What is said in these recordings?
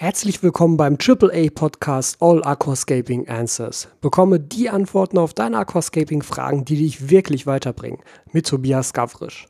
Herzlich willkommen beim AAA Podcast All Aquascaping Answers. Bekomme die Antworten auf deine Aquascaping Fragen, die dich wirklich weiterbringen. Mit Tobias Gavrisch.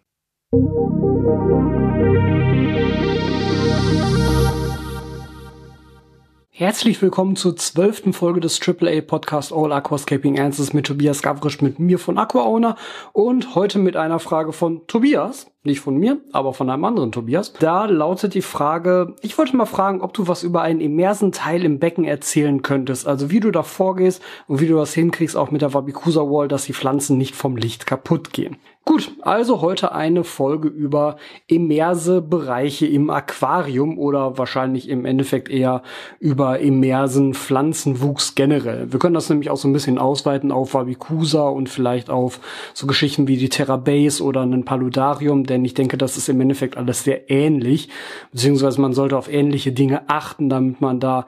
Herzlich willkommen zur zwölften Folge des AAA Podcast All Aquascaping Answers mit Tobias Gavrisch, mit mir von AquaOwner und heute mit einer Frage von Tobias. Nicht von mir, aber von einem anderen Tobias. Da lautet die Frage, ich wollte mal fragen, ob du was über einen immersen Teil im Becken erzählen könntest. Also wie du da vorgehst und wie du das hinkriegst, auch mit der Wabicusa Wall, dass die Pflanzen nicht vom Licht kaputt gehen. Gut, also heute eine Folge über immerse Bereiche im Aquarium oder wahrscheinlich im Endeffekt eher über immersen Pflanzenwuchs generell. Wir können das nämlich auch so ein bisschen ausweiten auf Wabicusa und vielleicht auf so Geschichten wie die Terra Base oder ein Paludarium, denn ich denke, das ist im Endeffekt alles sehr ähnlich, beziehungsweise man sollte auf ähnliche Dinge achten, damit man da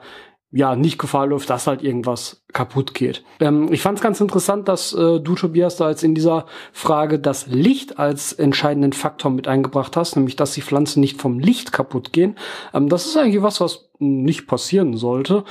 ja nicht Gefahr läuft, dass halt irgendwas kaputt geht. Ähm, ich fand es ganz interessant, dass äh, du Tobias da jetzt in dieser Frage das Licht als entscheidenden Faktor mit eingebracht hast, nämlich dass die Pflanzen nicht vom Licht kaputt gehen. Ähm, das ist eigentlich was, was nicht passieren sollte.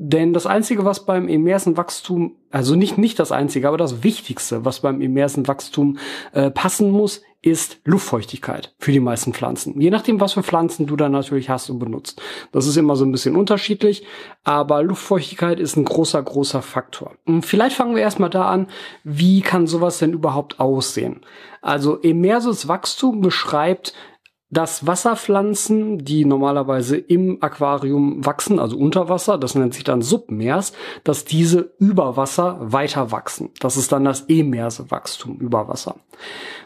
Denn das Einzige, was beim immersen Wachstum, also nicht, nicht das Einzige, aber das Wichtigste, was beim immersen Wachstum äh, passen muss, ist Luftfeuchtigkeit für die meisten Pflanzen. Je nachdem, was für Pflanzen du da natürlich hast und benutzt. Das ist immer so ein bisschen unterschiedlich, aber Luftfeuchtigkeit ist ein großer, großer Faktor. Und vielleicht fangen wir erstmal da an, wie kann sowas denn überhaupt aussehen? Also immerses Wachstum beschreibt dass Wasserpflanzen, die normalerweise im Aquarium wachsen, also unter Wasser, das nennt sich dann Submers, dass diese über Wasser weiter wachsen. Das ist dann das emerse Wachstum über Wasser.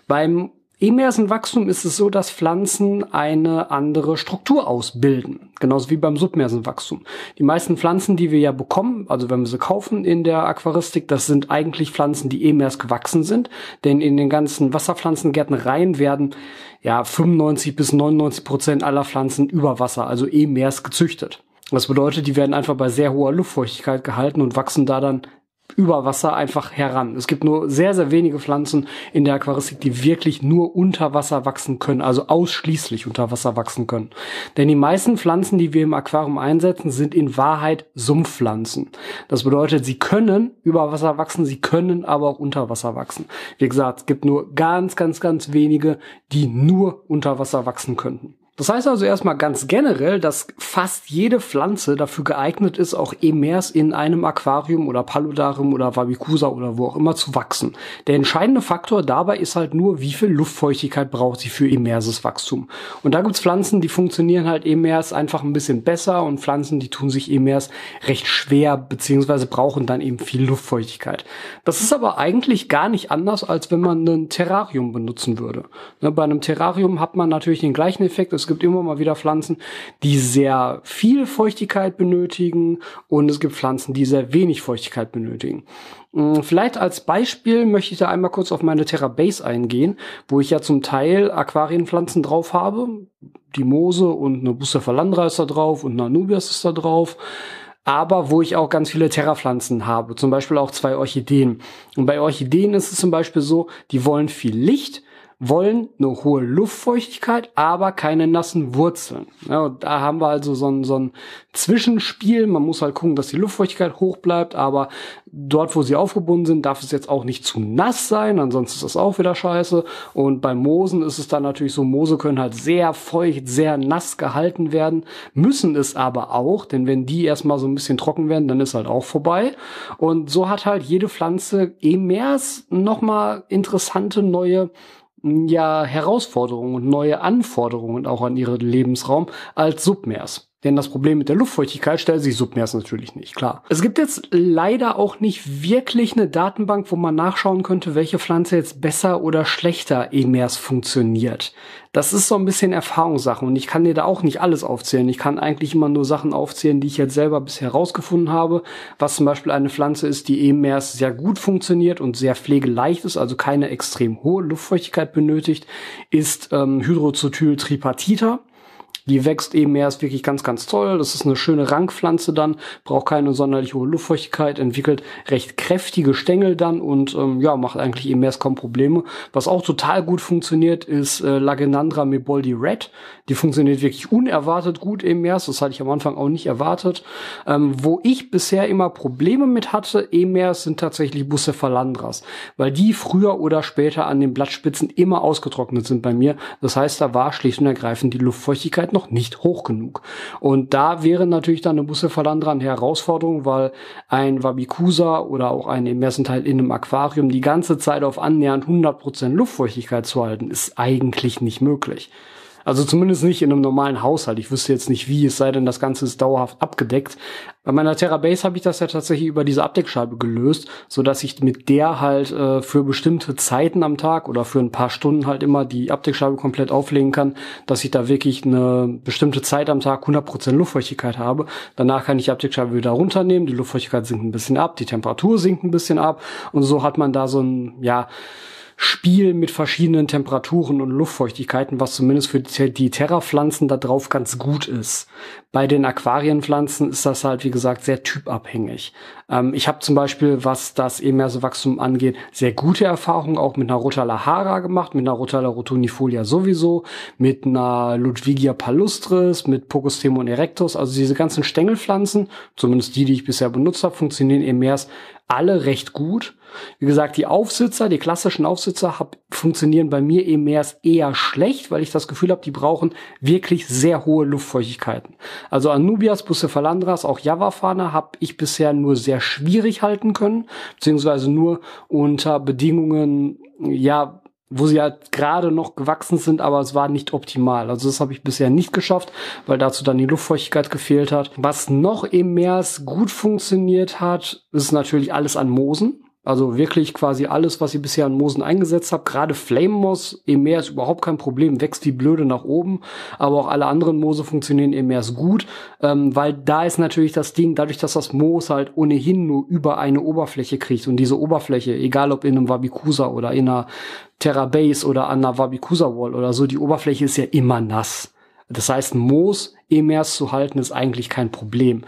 Beim Emersen Wachstum ist es so, dass Pflanzen eine andere Struktur ausbilden. Genauso wie beim submersen Wachstum. Die meisten Pflanzen, die wir ja bekommen, also wenn wir sie kaufen in der Aquaristik, das sind eigentlich Pflanzen, die emers gewachsen sind. Denn in den ganzen Wasserpflanzengärtnereien werden ja 95 bis 99 Prozent aller Pflanzen über Wasser, also emers gezüchtet. Das bedeutet, die werden einfach bei sehr hoher Luftfeuchtigkeit gehalten und wachsen da dann über Wasser einfach heran. Es gibt nur sehr, sehr wenige Pflanzen in der Aquaristik, die wirklich nur unter Wasser wachsen können, also ausschließlich unter Wasser wachsen können. Denn die meisten Pflanzen, die wir im Aquarium einsetzen, sind in Wahrheit Sumpfpflanzen. Das bedeutet, sie können über Wasser wachsen, sie können aber auch unter Wasser wachsen. Wie gesagt, es gibt nur ganz, ganz, ganz wenige, die nur unter Wasser wachsen könnten. Das heißt also erstmal ganz generell, dass fast jede Pflanze dafür geeignet ist, auch emers in einem Aquarium oder Paludarium oder Wabicusa oder wo auch immer zu wachsen. Der entscheidende Faktor dabei ist halt nur, wie viel Luftfeuchtigkeit braucht sie für emerses Wachstum. Und da gibt's Pflanzen, die funktionieren halt emers einfach ein bisschen besser und Pflanzen, die tun sich emers recht schwer beziehungsweise brauchen dann eben viel Luftfeuchtigkeit. Das ist aber eigentlich gar nicht anders, als wenn man ein Terrarium benutzen würde. Ne, bei einem Terrarium hat man natürlich den gleichen Effekt es gibt immer mal wieder Pflanzen, die sehr viel Feuchtigkeit benötigen und es gibt Pflanzen, die sehr wenig Feuchtigkeit benötigen. Mm, vielleicht als Beispiel möchte ich da einmal kurz auf meine Terra Base eingehen, wo ich ja zum Teil Aquarienpflanzen drauf habe. Die Moose und eine Bucephalandra ist da drauf und eine Anubias ist da drauf aber wo ich auch ganz viele Terrapflanzen habe, zum Beispiel auch zwei Orchideen. Und bei Orchideen ist es zum Beispiel so, die wollen viel Licht, wollen eine hohe Luftfeuchtigkeit, aber keine nassen Wurzeln. Ja, da haben wir also so ein, so ein Zwischenspiel. Man muss halt gucken, dass die Luftfeuchtigkeit hoch bleibt, aber dort, wo sie aufgebunden sind, darf es jetzt auch nicht zu nass sein, ansonsten ist das auch wieder scheiße. Und bei Moosen ist es dann natürlich so, Moose können halt sehr feucht, sehr nass gehalten werden, müssen es aber auch, denn wenn die erstmal so ein bisschen trocken werden, dann ist halt auch vorbei. Und so hat halt jede Pflanze eh mehr nochmal interessante neue ja Herausforderungen und neue Anforderungen auch an ihren Lebensraum als Submers. Denn das Problem mit der Luftfeuchtigkeit stellt sich Submers natürlich nicht, klar. Es gibt jetzt leider auch nicht wirklich eine Datenbank, wo man nachschauen könnte, welche Pflanze jetzt besser oder schlechter EMERS funktioniert. Das ist so ein bisschen Erfahrungssache und ich kann dir da auch nicht alles aufzählen. Ich kann eigentlich immer nur Sachen aufzählen, die ich jetzt selber bisher herausgefunden habe. Was zum Beispiel eine Pflanze ist, die EMERS sehr gut funktioniert und sehr pflegeleicht ist, also keine extrem hohe Luftfeuchtigkeit benötigt, ist ähm, Hydrozotyl tripartita. Die wächst eben erst wirklich ganz, ganz toll. Das ist eine schöne Rankpflanze dann, braucht keine sonderlich hohe Luftfeuchtigkeit, entwickelt recht kräftige Stängel dann und ähm, ja, macht eigentlich eben erst kaum Probleme. Was auch total gut funktioniert, ist äh, Lagenandra meboldi Red. Die funktioniert wirklich unerwartet gut eben erst. Das hatte ich am Anfang auch nicht erwartet. Ähm, wo ich bisher immer Probleme mit hatte, eben erst sind tatsächlich Bucephalandras, weil die früher oder später an den Blattspitzen immer ausgetrocknet sind bei mir. Das heißt, da war schlicht und ergreifend die Luftfeuchtigkeit noch nicht hoch genug. Und da wäre natürlich dann eine Bucephalandra eine Herausforderung, weil ein Wabicusa oder auch ein im in einem Aquarium die ganze Zeit auf annähernd 100% Luftfeuchtigkeit zu halten, ist eigentlich nicht möglich. Also zumindest nicht in einem normalen Haushalt. Ich wüsste jetzt nicht wie, es sei denn, das Ganze ist dauerhaft abgedeckt. Bei meiner Terrabase habe ich das ja tatsächlich über diese Abdeckscheibe gelöst, so dass ich mit der halt äh, für bestimmte Zeiten am Tag oder für ein paar Stunden halt immer die Abdeckscheibe komplett auflegen kann, dass ich da wirklich eine bestimmte Zeit am Tag 100% Luftfeuchtigkeit habe. Danach kann ich die Abdeckscheibe wieder runternehmen, die Luftfeuchtigkeit sinkt ein bisschen ab, die Temperatur sinkt ein bisschen ab und so hat man da so ein, ja, Spiel mit verschiedenen Temperaturen und Luftfeuchtigkeiten, was zumindest für die Terrapflanzen da drauf ganz gut ist. Bei den Aquarienpflanzen ist das halt, wie gesagt, sehr typabhängig. Ähm, ich habe zum Beispiel, was das Emerse-Wachstum angeht, sehr gute Erfahrungen auch mit einer Rotala gemacht, mit einer Rotala rotunifolia sowieso, mit einer Ludwigia palustris, mit Pogostemon erectus, also diese ganzen Stängelpflanzen, zumindest die, die ich bisher benutzt habe, funktionieren Emers alle recht gut. Wie gesagt, die Aufsitzer, die klassischen Aufsitzer hab, funktionieren bei mir eben mehr eher schlecht, weil ich das Gefühl habe, die brauchen wirklich sehr hohe Luftfeuchtigkeiten. Also Anubias, Bucephalandras, auch Javafana habe ich bisher nur sehr schwierig halten können, beziehungsweise nur unter Bedingungen, ja, wo sie halt gerade noch gewachsen sind, aber es war nicht optimal. Also das habe ich bisher nicht geschafft, weil dazu dann die Luftfeuchtigkeit gefehlt hat. Was noch im März gut funktioniert hat, ist natürlich alles an Moosen. Also wirklich quasi alles, was ich bisher an Moosen eingesetzt habe. Gerade Flame Moss im Meer ist überhaupt kein Problem, wächst wie blöde nach oben. Aber auch alle anderen Moose funktionieren im Meer gut, ähm, weil da ist natürlich das Ding, dadurch, dass das Moos halt ohnehin nur über eine Oberfläche kriegt und diese Oberfläche, egal ob in einem Wabicusa oder in einer Terra Base oder an einer Wabicusa Wall oder so, die Oberfläche ist ja immer nass. Das heißt, Moos im Meer zu halten ist eigentlich kein Problem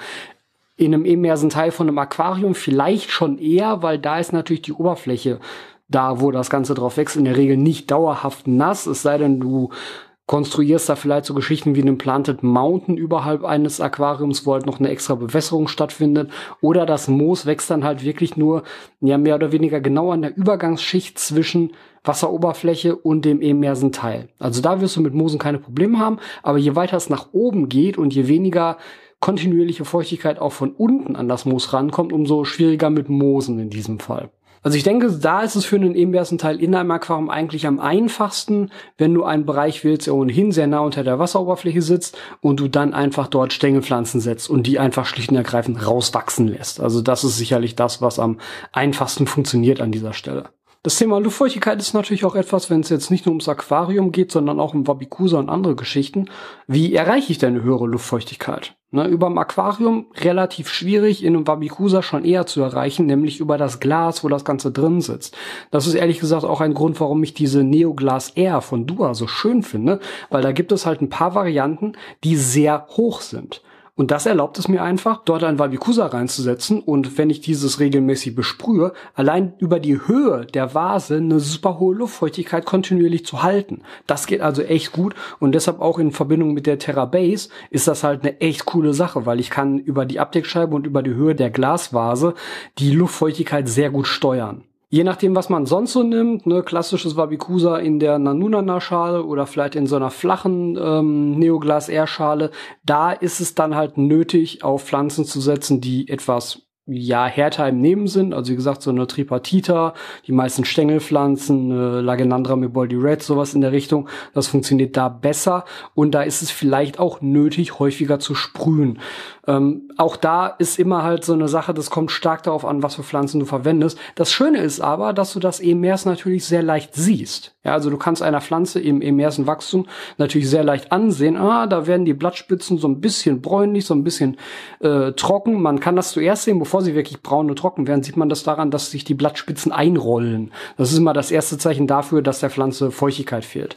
in einem immersen Teil von einem Aquarium vielleicht schon eher, weil da ist natürlich die Oberfläche da, wo das Ganze drauf wächst, in der Regel nicht dauerhaft nass, es sei denn, du konstruierst da vielleicht so Geschichten wie einen Planted Mountain überhalb eines Aquariums, wo halt noch eine extra Bewässerung stattfindet. Oder das Moos wächst dann halt wirklich nur, ja, mehr oder weniger genau an der Übergangsschicht zwischen Wasseroberfläche und dem immersen Teil. Also da wirst du mit Moosen keine Probleme haben, aber je weiter es nach oben geht und je weniger kontinuierliche Feuchtigkeit auch von unten an das Moos rankommt, umso schwieriger mit Moosen in diesem Fall. Also ich denke, da ist es für einen Ebenbärsenteil in einem Aquarium eigentlich am einfachsten, wenn du einen Bereich willst, der ohnehin sehr nah unter der Wasseroberfläche sitzt und du dann einfach dort Stängelpflanzen setzt und die einfach schlicht und ergreifend rauswachsen lässt. Also das ist sicherlich das, was am einfachsten funktioniert an dieser Stelle. Das Thema Luftfeuchtigkeit ist natürlich auch etwas, wenn es jetzt nicht nur ums Aquarium geht, sondern auch um Wabikusa und andere Geschichten. Wie erreiche ich denn eine höhere Luftfeuchtigkeit? Ne, über dem Aquarium relativ schwierig, in einem Wabikusa schon eher zu erreichen, nämlich über das Glas, wo das Ganze drin sitzt. Das ist ehrlich gesagt auch ein Grund, warum ich diese Neoglas Air von Dua so schön finde, weil da gibt es halt ein paar Varianten, die sehr hoch sind. Und das erlaubt es mir einfach, dort ein Wabikusa reinzusetzen und wenn ich dieses regelmäßig besprühe, allein über die Höhe der Vase eine super hohe Luftfeuchtigkeit kontinuierlich zu halten. Das geht also echt gut und deshalb auch in Verbindung mit der Terra Base ist das halt eine echt coole Sache, weil ich kann über die Abdeckscheibe und über die Höhe der Glasvase die Luftfeuchtigkeit sehr gut steuern. Je nachdem, was man sonst so nimmt, ne, klassisches Wabikusa in der Nanunana-Schale oder vielleicht in so einer flachen ähm, Neoglas-Air-Schale, da ist es dann halt nötig, auf Pflanzen zu setzen, die etwas ja, härter im Nehmen sind. Also wie gesagt, so eine Tripartita, die meisten Stängelpflanzen, äh, Lagenandra meboldi red, sowas in der Richtung. Das funktioniert da besser. Und da ist es vielleicht auch nötig, häufiger zu sprühen. Ähm, auch da ist immer halt so eine Sache, das kommt stark darauf an, was für Pflanzen du verwendest. Das Schöne ist aber, dass du das EMRs natürlich sehr leicht siehst. Ja, also du kannst einer Pflanze im EMRsen Wachstum natürlich sehr leicht ansehen. Ah, da werden die Blattspitzen so ein bisschen bräunlich, so ein bisschen äh, trocken. Man kann das zuerst sehen, bevor sie wirklich braun und trocken werden, sieht man das daran, dass sich die Blattspitzen einrollen. Das ist immer das erste Zeichen dafür, dass der Pflanze Feuchtigkeit fehlt.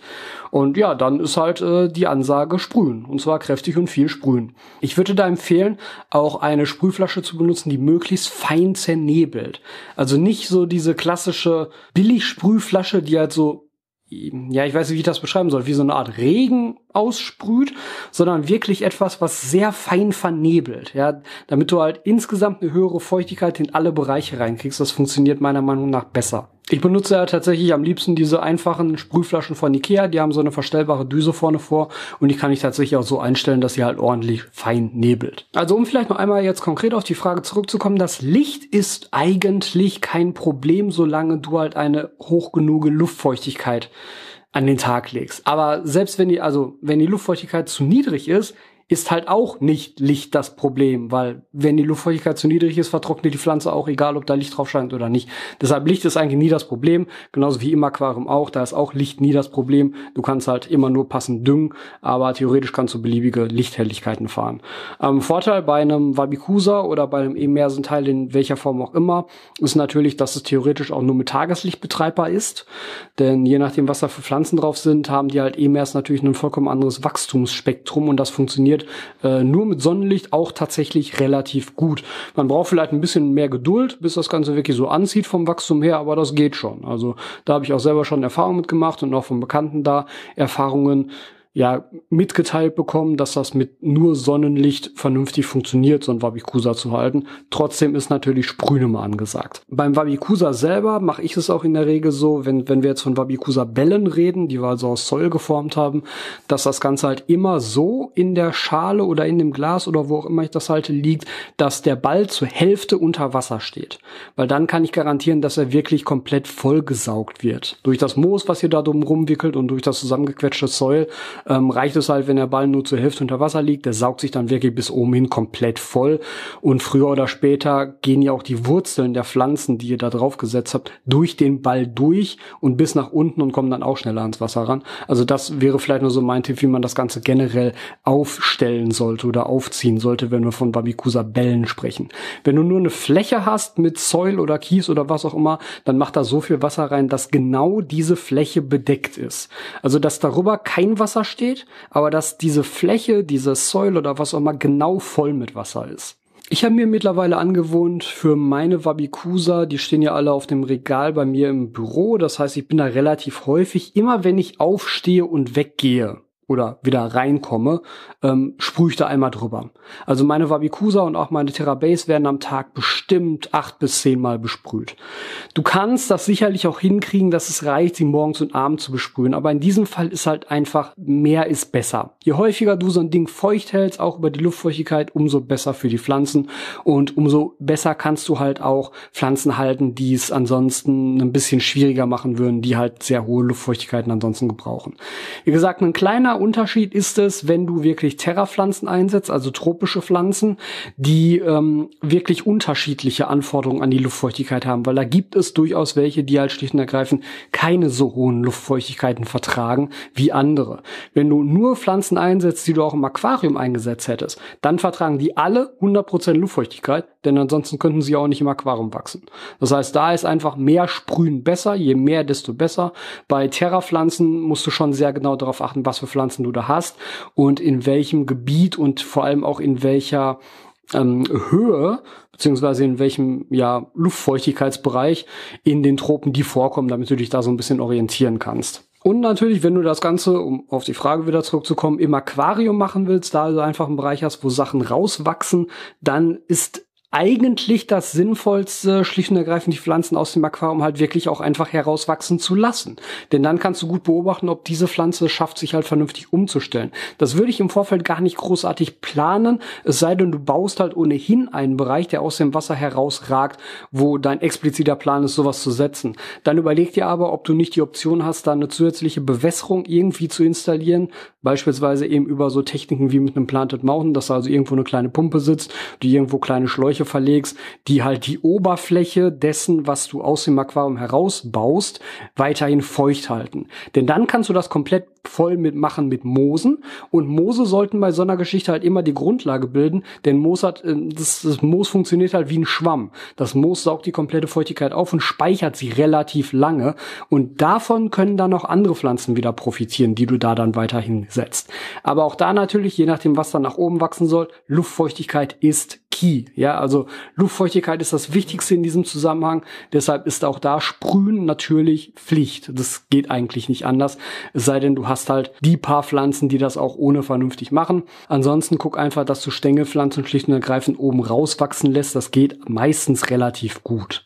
Und ja, dann ist halt äh, die Ansage sprühen. Und zwar kräftig und viel sprühen. Ich würde da empfehlen, auch eine Sprühflasche zu benutzen, die möglichst fein zernebelt. Also nicht so diese klassische Billigsprühflasche, die halt so ja, ich weiß nicht, wie ich das beschreiben soll, wie so eine Art Regen aussprüht, sondern wirklich etwas, was sehr fein vernebelt, ja, damit du halt insgesamt eine höhere Feuchtigkeit in alle Bereiche reinkriegst. Das funktioniert meiner Meinung nach besser. Ich benutze ja tatsächlich am liebsten diese einfachen Sprühflaschen von Ikea. Die haben so eine verstellbare Düse vorne vor und die kann ich tatsächlich auch so einstellen, dass sie halt ordentlich fein nebelt. Also um vielleicht noch einmal jetzt konkret auf die Frage zurückzukommen, das Licht ist eigentlich kein Problem, solange du halt eine hoch genug Luftfeuchtigkeit an den Tag legst. Aber selbst wenn die, also wenn die Luftfeuchtigkeit zu niedrig ist, ist halt auch nicht Licht das Problem, weil wenn die Luftfeuchtigkeit zu niedrig ist, vertrocknet die Pflanze auch, egal ob da Licht drauf scheint oder nicht. Deshalb Licht ist eigentlich nie das Problem, genauso wie im Aquarium auch, da ist auch Licht nie das Problem. Du kannst halt immer nur passend düngen, aber theoretisch kannst du beliebige Lichthelligkeiten fahren. Ähm, Vorteil bei einem Wabicusa oder bei einem Emersenteil in welcher Form auch immer, ist natürlich, dass es theoretisch auch nur mit Tageslicht betreibbar ist, denn je nachdem, was da für Pflanzen drauf sind, haben die halt Emers natürlich ein vollkommen anderes Wachstumsspektrum und das funktioniert funktioniert äh, nur mit Sonnenlicht auch tatsächlich relativ gut. Man braucht vielleicht ein bisschen mehr Geduld, bis das Ganze wirklich so anzieht vom Wachstum her, aber das geht schon. Also da habe ich auch selber schon Erfahrungen mitgemacht und auch von Bekannten da Erfahrungen ja mitgeteilt bekommen, dass das mit nur Sonnenlicht vernünftig funktioniert, so ein Wabikusa zu halten. Trotzdem ist natürlich Sprühen immer angesagt. Beim Wabikusa selber mache ich es auch in der Regel so, wenn, wenn wir jetzt von Wabikusa Bällen reden, die wir also aus Zoll geformt haben, dass das Ganze halt immer so in der Schale oder in dem Glas oder wo auch immer ich das halte liegt, dass der Ball zur Hälfte unter Wasser steht. Weil dann kann ich garantieren, dass er wirklich komplett vollgesaugt wird. Durch das Moos, was hier da drum rumwickelt und durch das zusammengequetschte Soil ähm, reicht es halt, wenn der Ball nur zur Hälfte unter Wasser liegt. Der saugt sich dann wirklich bis oben hin komplett voll. Und früher oder später gehen ja auch die Wurzeln der Pflanzen, die ihr da drauf gesetzt habt, durch den Ball durch und bis nach unten und kommen dann auch schneller ans Wasser ran. Also das wäre vielleicht nur so mein Tipp, wie man das Ganze generell aufstellen sollte oder aufziehen sollte, wenn wir von Babikusa Bällen sprechen. Wenn du nur eine Fläche hast mit Soil oder Kies oder was auch immer, dann macht da so viel Wasser rein, dass genau diese Fläche bedeckt ist. Also dass darüber kein Wasser steht, aber dass diese Fläche, diese Soil oder was auch immer genau voll mit Wasser ist. Ich habe mir mittlerweile angewohnt für meine Wabikusa, die stehen ja alle auf dem Regal bei mir im Büro. Das heißt, ich bin da relativ häufig, immer wenn ich aufstehe und weggehe, oder wieder reinkomme, ähm, sprühe ich da einmal drüber. Also meine Wabikusa und auch meine Terrabase werden am Tag bestimmt acht bis zehn Mal besprüht. Du kannst das sicherlich auch hinkriegen, dass es reicht, sie morgens und abends zu besprühen, aber in diesem Fall ist halt einfach mehr ist besser. Je häufiger du so ein Ding feucht hältst, auch über die Luftfeuchtigkeit, umso besser für die Pflanzen und umso besser kannst du halt auch Pflanzen halten, die es ansonsten ein bisschen schwieriger machen würden, die halt sehr hohe Luftfeuchtigkeiten ansonsten gebrauchen. Wie gesagt, ein kleiner Unterschied ist es, wenn du wirklich Terrapflanzen einsetzt, also tropische Pflanzen, die ähm, wirklich unterschiedliche Anforderungen an die Luftfeuchtigkeit haben, weil da gibt es durchaus welche, die halt schlicht und ergreifend keine so hohen Luftfeuchtigkeiten vertragen wie andere. Wenn du nur Pflanzen einsetzt, die du auch im Aquarium eingesetzt hättest, dann vertragen die alle 100% Luftfeuchtigkeit, denn ansonsten könnten sie auch nicht im Aquarium wachsen. Das heißt, da ist einfach mehr Sprühen besser, je mehr, desto besser. Bei Terrapflanzen musst du schon sehr genau darauf achten, was für Pflanzen du da hast und in welchem Gebiet und vor allem auch in welcher ähm, Höhe beziehungsweise in welchem ja Luftfeuchtigkeitsbereich in den Tropen die vorkommen, damit du dich da so ein bisschen orientieren kannst. Und natürlich, wenn du das Ganze, um auf die Frage wieder zurückzukommen, im Aquarium machen willst, da du einfach einen Bereich hast, wo Sachen rauswachsen, dann ist eigentlich das Sinnvollste, schlicht und ergreifend die Pflanzen aus dem Aquarium halt wirklich auch einfach herauswachsen zu lassen. Denn dann kannst du gut beobachten, ob diese Pflanze schafft, sich halt vernünftig umzustellen. Das würde ich im Vorfeld gar nicht großartig planen, es sei denn, du baust halt ohnehin einen Bereich, der aus dem Wasser herausragt, wo dein expliziter Plan ist, sowas zu setzen. Dann überleg dir aber, ob du nicht die Option hast, da eine zusätzliche Bewässerung irgendwie zu installieren, beispielsweise eben über so Techniken wie mit einem Planted Mountain, dass da also irgendwo eine kleine Pumpe sitzt, die irgendwo kleine Schläuche verlegst, die halt die Oberfläche dessen, was du aus dem Aquarium herausbaust, weiterhin feucht halten. Denn dann kannst du das komplett voll mit machen mit Moosen. Und Moose sollten bei so einer Geschichte halt immer die Grundlage bilden, denn Moos hat, äh, das, das Moos funktioniert halt wie ein Schwamm. Das Moos saugt die komplette Feuchtigkeit auf und speichert sie relativ lange. Und davon können dann auch andere Pflanzen wieder profitieren, die du da dann weiterhin setzt. Aber auch da natürlich, je nachdem, was dann nach oben wachsen soll, Luftfeuchtigkeit ist key. Ja, also Luftfeuchtigkeit ist das Wichtigste in diesem Zusammenhang. Deshalb ist auch da Sprühen natürlich Pflicht. Das geht eigentlich nicht anders. Es sei denn, du hast halt die paar Pflanzen, die das auch ohne vernünftig machen. Ansonsten guck einfach, dass du Stängelpflanzen schlicht und ergreifend oben rauswachsen lässt. Das geht meistens relativ gut.